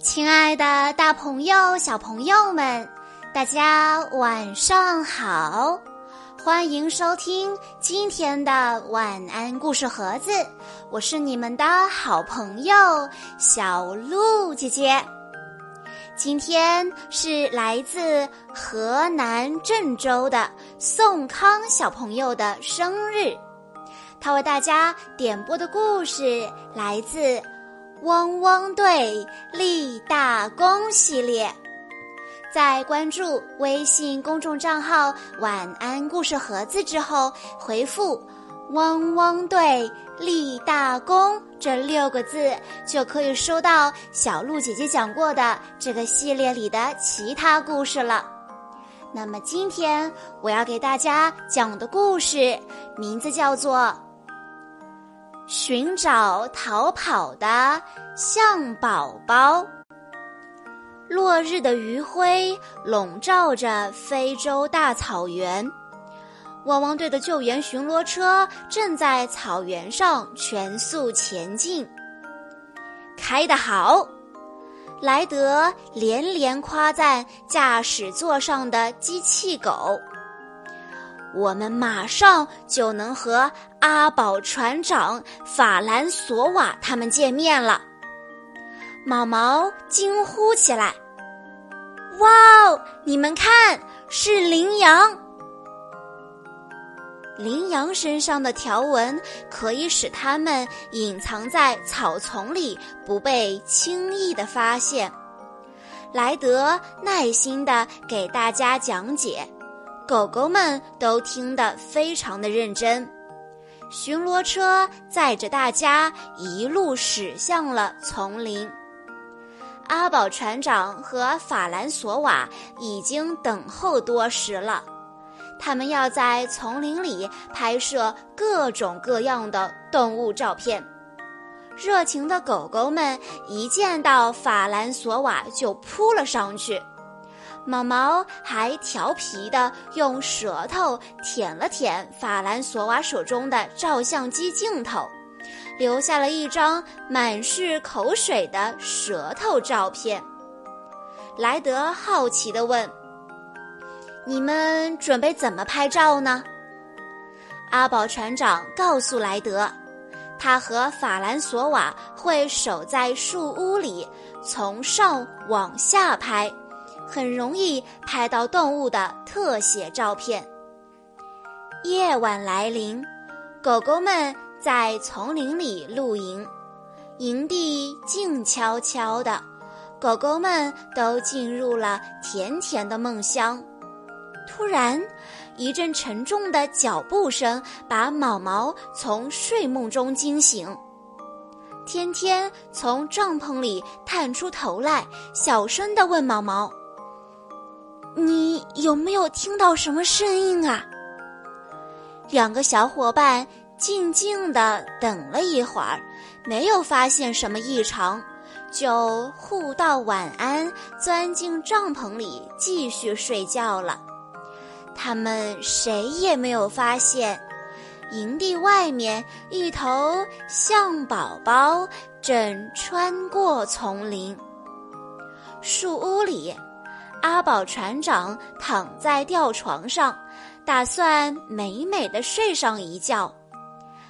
亲爱的，大朋友、小朋友们，大家晚上好！欢迎收听今天的晚安故事盒子，我是你们的好朋友小鹿姐姐。今天是来自河南郑州的宋康小朋友的生日，他为大家点播的故事来自《汪汪队立大功》系列。在关注微信公众账号“晚安故事盒子”之后，回复“汪汪队立大功”这六个字，就可以收到小鹿姐姐讲过的这个系列里的其他故事了。那么今天我要给大家讲的故事名字叫做《寻找逃跑的象宝宝》。落日的余晖笼罩着非洲大草原，汪汪队的救援巡逻车正在草原上全速前进。开得好！莱德连连夸赞驾驶座上的机器狗。我们马上就能和阿宝船长、法兰索瓦他们见面了。毛毛惊呼起来：“哇哦！你们看，是羚羊！羚羊身上的条纹可以使它们隐藏在草丛里，不被轻易的发现。”莱德耐心的给大家讲解，狗狗们都听得非常的认真。巡逻车载着大家一路驶向了丛林。阿宝船长和法兰索瓦已经等候多时了，他们要在丛林里拍摄各种各样的动物照片。热情的狗狗们一见到法兰索瓦就扑了上去，毛毛还调皮地用舌头舔了舔法兰索瓦手中的照相机镜头。留下了一张满是口水的舌头照片。莱德好奇地问：“你们准备怎么拍照呢？”阿宝船长告诉莱德：“他和法兰索瓦会守在树屋里，从上往下拍，很容易拍到动物的特写照片。”夜晚来临，狗狗们。在丛林里露营，营地静悄悄的，狗狗们都进入了甜甜的梦乡。突然，一阵沉重的脚步声把毛毛从睡梦中惊醒。天天从帐篷里探出头来，小声地问毛毛：“你有没有听到什么声音啊？”两个小伙伴。静静地等了一会儿，没有发现什么异常，就互道晚安，钻进帐篷里继续睡觉了。他们谁也没有发现，营地外面一头象宝宝正穿过丛林。树屋里，阿宝船长躺在吊床上，打算美美的睡上一觉。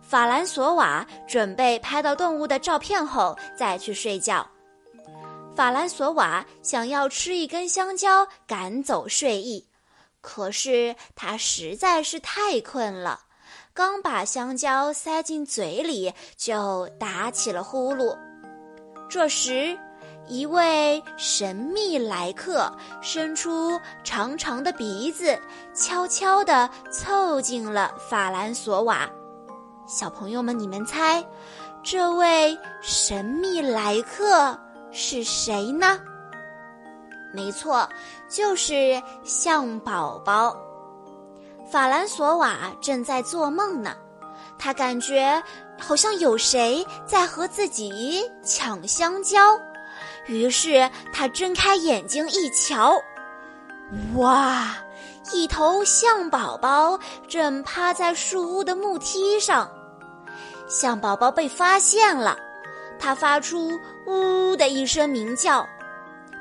法兰索瓦准备拍到动物的照片后再去睡觉。法兰索瓦想要吃一根香蕉赶走睡意，可是他实在是太困了，刚把香蕉塞进嘴里就打起了呼噜。这时，一位神秘来客伸出长长的鼻子，悄悄地凑近了法兰索瓦。小朋友们，你们猜，这位神秘来客是谁呢？没错，就是象宝宝。法兰索瓦正在做梦呢，他感觉好像有谁在和自己抢香蕉，于是他睁开眼睛一瞧，哇，一头象宝宝正趴在树屋的木梯上。象宝宝被发现了，它发出“呜”的一声鸣叫，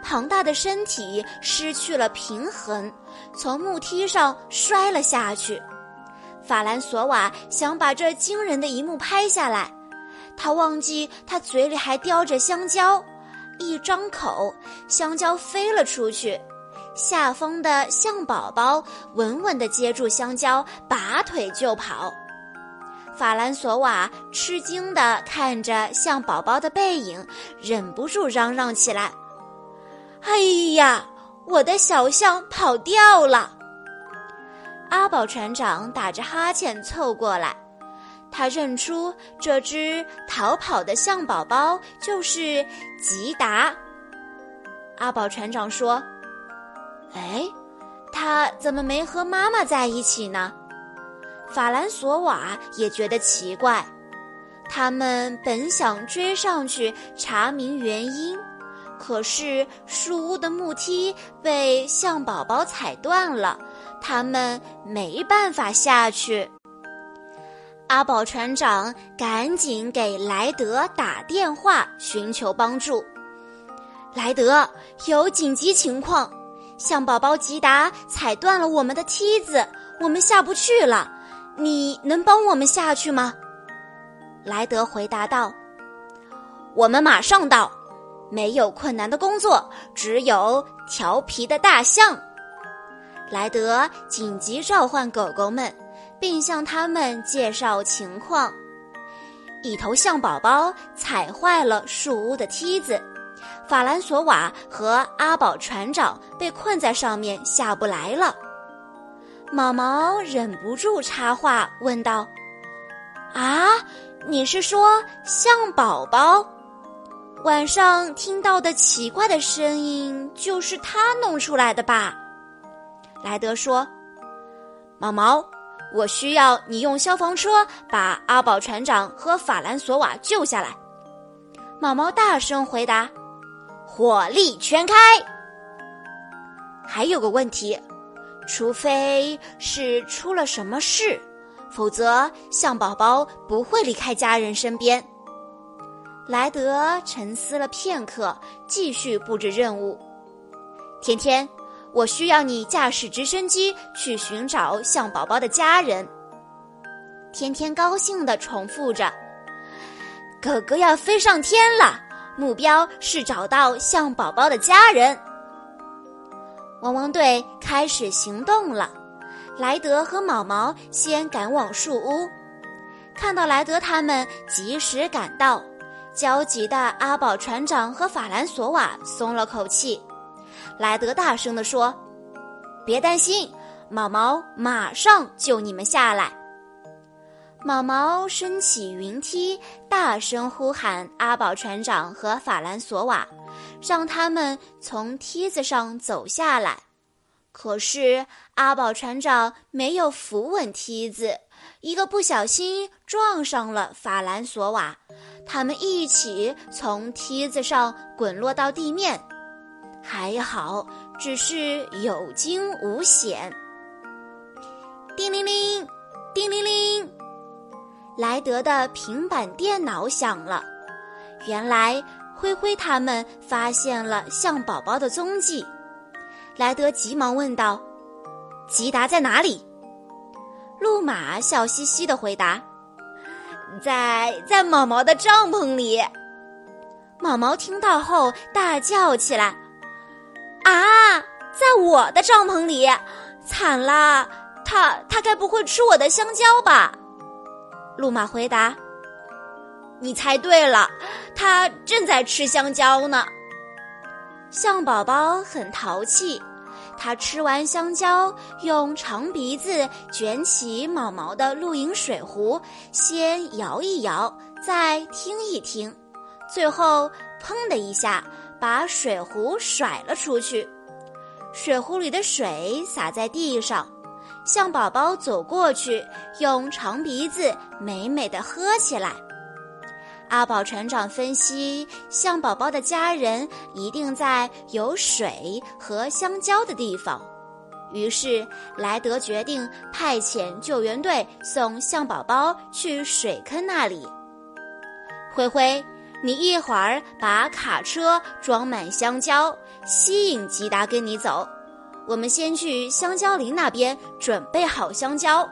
庞大的身体失去了平衡，从木梯上摔了下去。法兰索瓦想把这惊人的一幕拍下来，他忘记他嘴里还叼着香蕉，一张口，香蕉飞了出去。下风的象宝宝稳稳地接住香蕉，拔腿就跑。法兰索瓦吃惊地看着象宝宝的背影，忍不住嚷嚷起来：“哎呀，我的小象跑掉了！”阿宝船长打着哈欠凑过来，他认出这只逃跑的象宝宝就是吉达。阿宝船长说：“哎，他怎么没和妈妈在一起呢？”法兰索瓦也觉得奇怪。他们本想追上去查明原因，可是树屋的木梯被象宝宝踩断了。他们没办法下去。阿宝船长赶紧给莱德打电话寻求帮助。莱德，有紧急情况，象宝宝吉达踩断了我们的梯子，我们下不去了。你能帮我们下去吗？莱德回答道：“我们马上到。没有困难的工作，只有调皮的大象。”莱德紧急召唤狗狗们，并向他们介绍情况。一头象宝宝踩坏了树屋的梯子，法兰索瓦和阿宝船长被困在上面下不来了。毛毛忍不住插话问道：“啊，你是说象宝宝晚上听到的奇怪的声音就是他弄出来的吧？”莱德说：“毛毛，我需要你用消防车把阿宝船长和法兰索瓦救下来。”毛毛大声回答：“火力全开。”还有个问题，除非是出了什么事，否则象宝宝不会离开家人身边。莱德沉思了片刻，继续布置任务。天天。我需要你驾驶直升机去寻找象宝宝的家人。天天高兴地重复着：“哥哥要飞上天了，目标是找到象宝宝的家人。”汪汪队开始行动了。莱德和毛毛先赶往树屋，看到莱德他们及时赶到，焦急的阿宝船长和法兰索瓦松了口气。莱德大声地说：“别担心，毛毛马上救你们下来。”毛毛升起云梯，大声呼喊阿宝船长和法兰索瓦，让他们从梯子上走下来。可是阿宝船长没有扶稳梯子，一个不小心撞上了法兰索瓦，他们一起从梯子上滚落到地面。还好，只是有惊无险。叮铃铃，叮铃铃，莱德的平板电脑响了。原来灰灰他们发现了象宝宝的踪迹。莱德急忙问道：“吉达在哪里？”路马笑嘻嘻的回答：“在在毛毛的帐篷里。”毛毛听到后大叫起来。啊，在我的帐篷里，惨了！他他该不会吃我的香蕉吧？路马回答：“你猜对了，他正在吃香蕉呢。”象宝宝很淘气，他吃完香蕉，用长鼻子卷起毛毛的露营水壶，先摇一摇，再听一听，最后砰的一下。把水壶甩了出去，水壶里的水洒在地上。象宝宝走过去，用长鼻子美美的喝起来。阿宝船长分析，象宝宝的家人一定在有水和香蕉的地方，于是莱德决定派遣救援队送象宝宝去水坑那里。灰灰。你一会儿把卡车装满香蕉，吸引吉达跟你走。我们先去香蕉林那边准备好香蕉。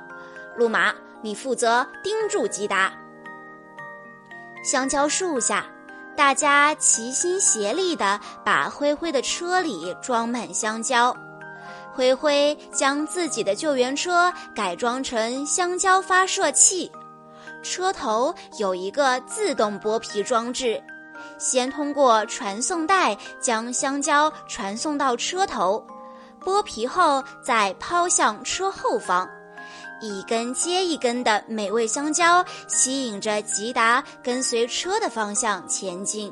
路马，你负责盯住吉达。香蕉树下，大家齐心协力地把灰灰的车里装满香蕉。灰灰将自己的救援车改装成香蕉发射器，车头有一个自动剥皮装置，先通过传送带将香蕉传送到车头，剥皮后再抛向车后方。一根接一根的美味香蕉吸引着吉达跟随车的方向前进。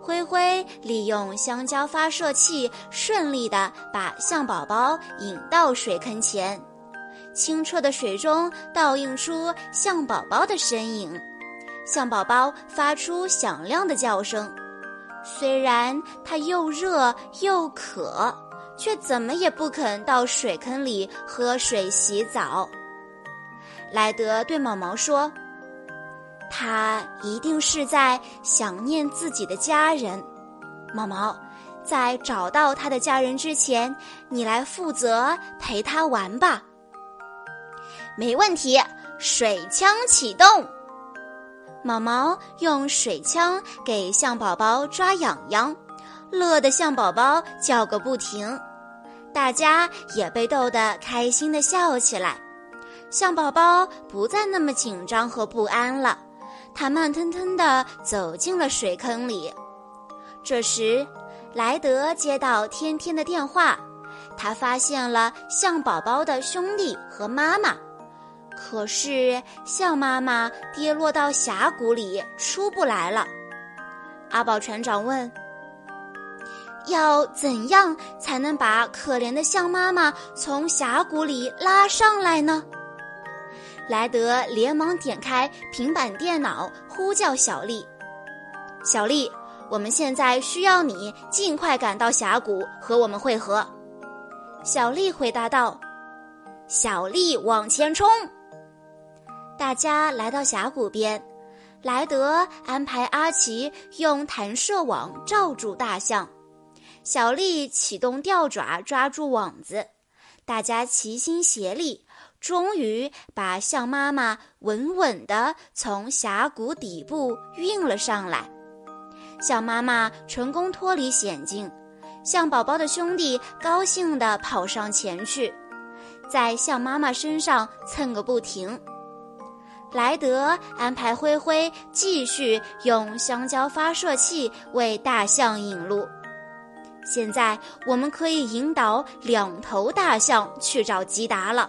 灰灰利用香蕉发射器，顺利地把象宝宝引到水坑前。清澈的水中倒映出象宝宝的身影，象宝宝发出响亮的叫声。虽然它又热又渴。却怎么也不肯到水坑里喝水洗澡。莱德对毛毛说：“他一定是在想念自己的家人。”毛毛，在找到他的家人之前，你来负责陪他玩吧。没问题，水枪启动。毛毛用水枪给象宝宝抓痒痒。乐得象宝宝叫个不停，大家也被逗得开心的笑起来。象宝宝不再那么紧张和不安了，他慢吞吞地走进了水坑里。这时，莱德接到天天的电话，他发现了象宝宝的兄弟和妈妈，可是象妈妈跌落到峡谷里出不来了。阿宝船长问。要怎样才能把可怜的象妈妈从峡谷里拉上来呢？莱德连忙点开平板电脑，呼叫小丽：“小丽，我们现在需要你尽快赶到峡谷和我们会合。”小丽回答道：“小丽往前冲！”大家来到峡谷边，莱德安排阿奇用弹射网罩住大象。小丽启动吊爪抓住网子，大家齐心协力，终于把象妈妈稳稳地从峡谷底部运了上来。象妈妈成功脱离险境，象宝宝的兄弟高兴地跑上前去，在象妈妈身上蹭个不停。莱德安排灰灰继续用香蕉发射器为大象引路。现在我们可以引导两头大象去找吉达了。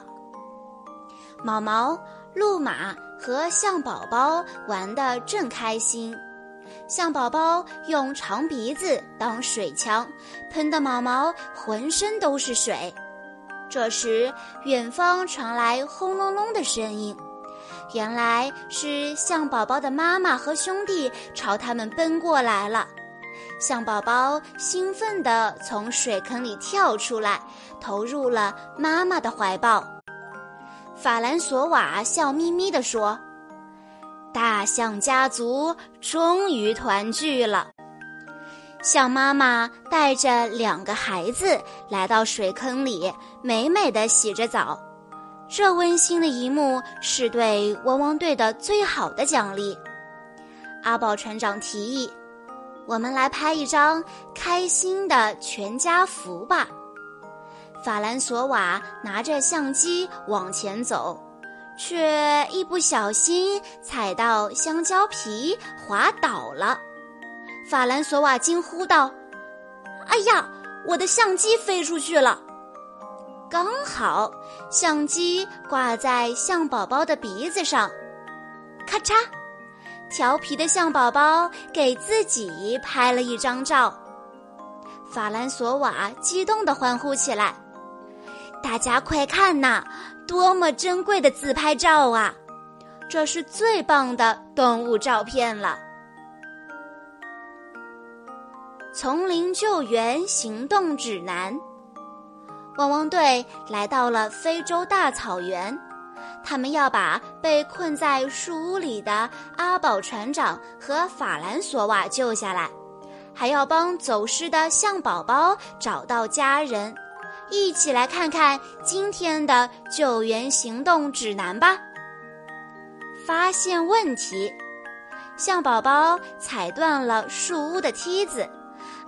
毛毛、鹿马和象宝宝玩得正开心，象宝宝用长鼻子当水枪，喷得毛毛浑身都是水。这时，远方传来轰隆隆的声音，原来是象宝宝的妈妈和兄弟朝他们奔过来了。象宝宝兴奋地从水坑里跳出来，投入了妈妈的怀抱。法兰索瓦笑眯眯地说：“大象家族终于团聚了。”象妈妈带着两个孩子来到水坑里，美美的洗着澡。这温馨的一幕是对汪汪队的最好的奖励。阿宝船长提议。我们来拍一张开心的全家福吧。法兰索瓦拿着相机往前走，却一不小心踩到香蕉皮，滑倒了。法兰索瓦惊呼道：“哎呀，我的相机飞出去了！”刚好相机挂在象宝宝的鼻子上，咔嚓。调皮的象宝宝给自己拍了一张照，法兰索瓦激动地欢呼起来：“大家快看呐，多么珍贵的自拍照啊！这是最棒的动物照片了。”丛林救援行动指南：汪汪队来到了非洲大草原。他们要把被困在树屋里的阿宝船长和法兰索瓦救下来，还要帮走失的象宝宝找到家人。一起来看看今天的救援行动指南吧。发现问题：象宝宝踩断了树屋的梯子，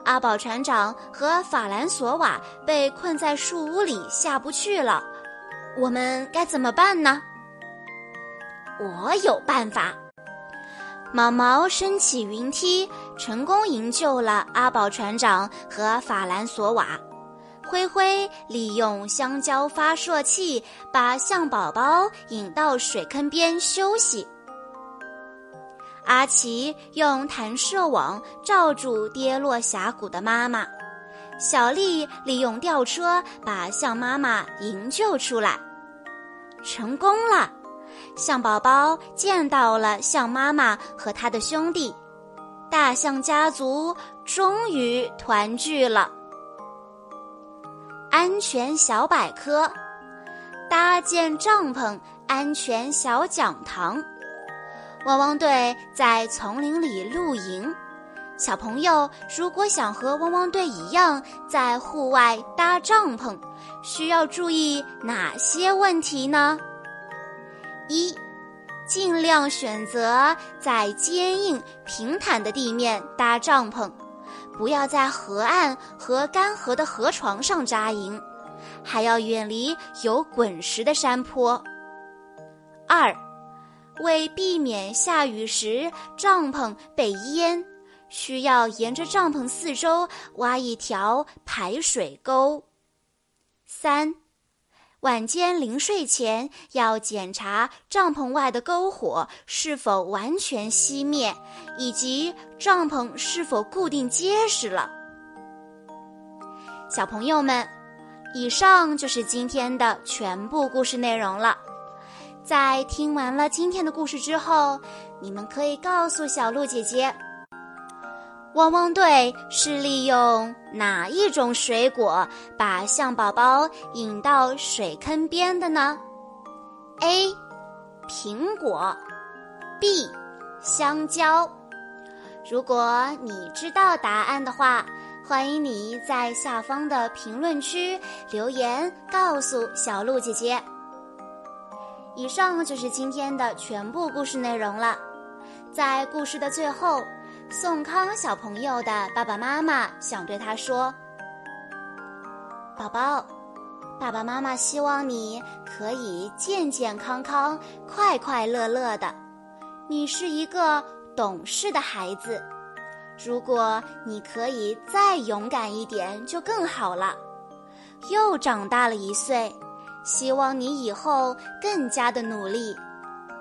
阿宝船长和法兰索瓦被困在树屋里下不去了。我们该怎么办呢？我有办法。毛毛升起云梯，成功营救了阿宝船长和法兰索瓦。灰灰利用香蕉发射器把象宝宝引到水坑边休息。阿奇用弹射网罩住跌落峡谷的妈妈。小丽利用吊车把象妈妈营救出来，成功了！象宝宝见到了象妈妈和他的兄弟，大象家族终于团聚了。安全小百科：搭建帐篷，安全小讲堂。汪汪队在丛林里露营，小朋友如果想和汪汪队一样在户外搭帐篷，需要注意哪些问题呢？一，尽量选择在坚硬平坦的地面搭帐篷。不要在河岸和干涸的河床上扎营，还要远离有滚石的山坡。二，为避免下雨时帐篷被淹，需要沿着帐篷四周挖一条排水沟。三。晚间临睡前要检查帐篷外的篝火是否完全熄灭，以及帐篷是否固定结实了。小朋友们，以上就是今天的全部故事内容了。在听完了今天的故事之后，你们可以告诉小鹿姐姐。汪汪队是利用哪一种水果把象宝宝引到水坑边的呢？A. 苹果 B. 香蕉。如果你知道答案的话，欢迎你在下方的评论区留言告诉小鹿姐姐。以上就是今天的全部故事内容了，在故事的最后。宋康小朋友的爸爸妈妈想对他说：“宝宝，爸爸妈妈希望你可以健健康康、快快乐乐的。你是一个懂事的孩子，如果你可以再勇敢一点，就更好了。又长大了一岁，希望你以后更加的努力。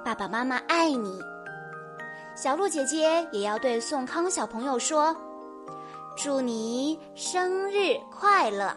爸爸妈妈爱你。”小鹿姐姐也要对宋康小朋友说：“祝你生日快乐！”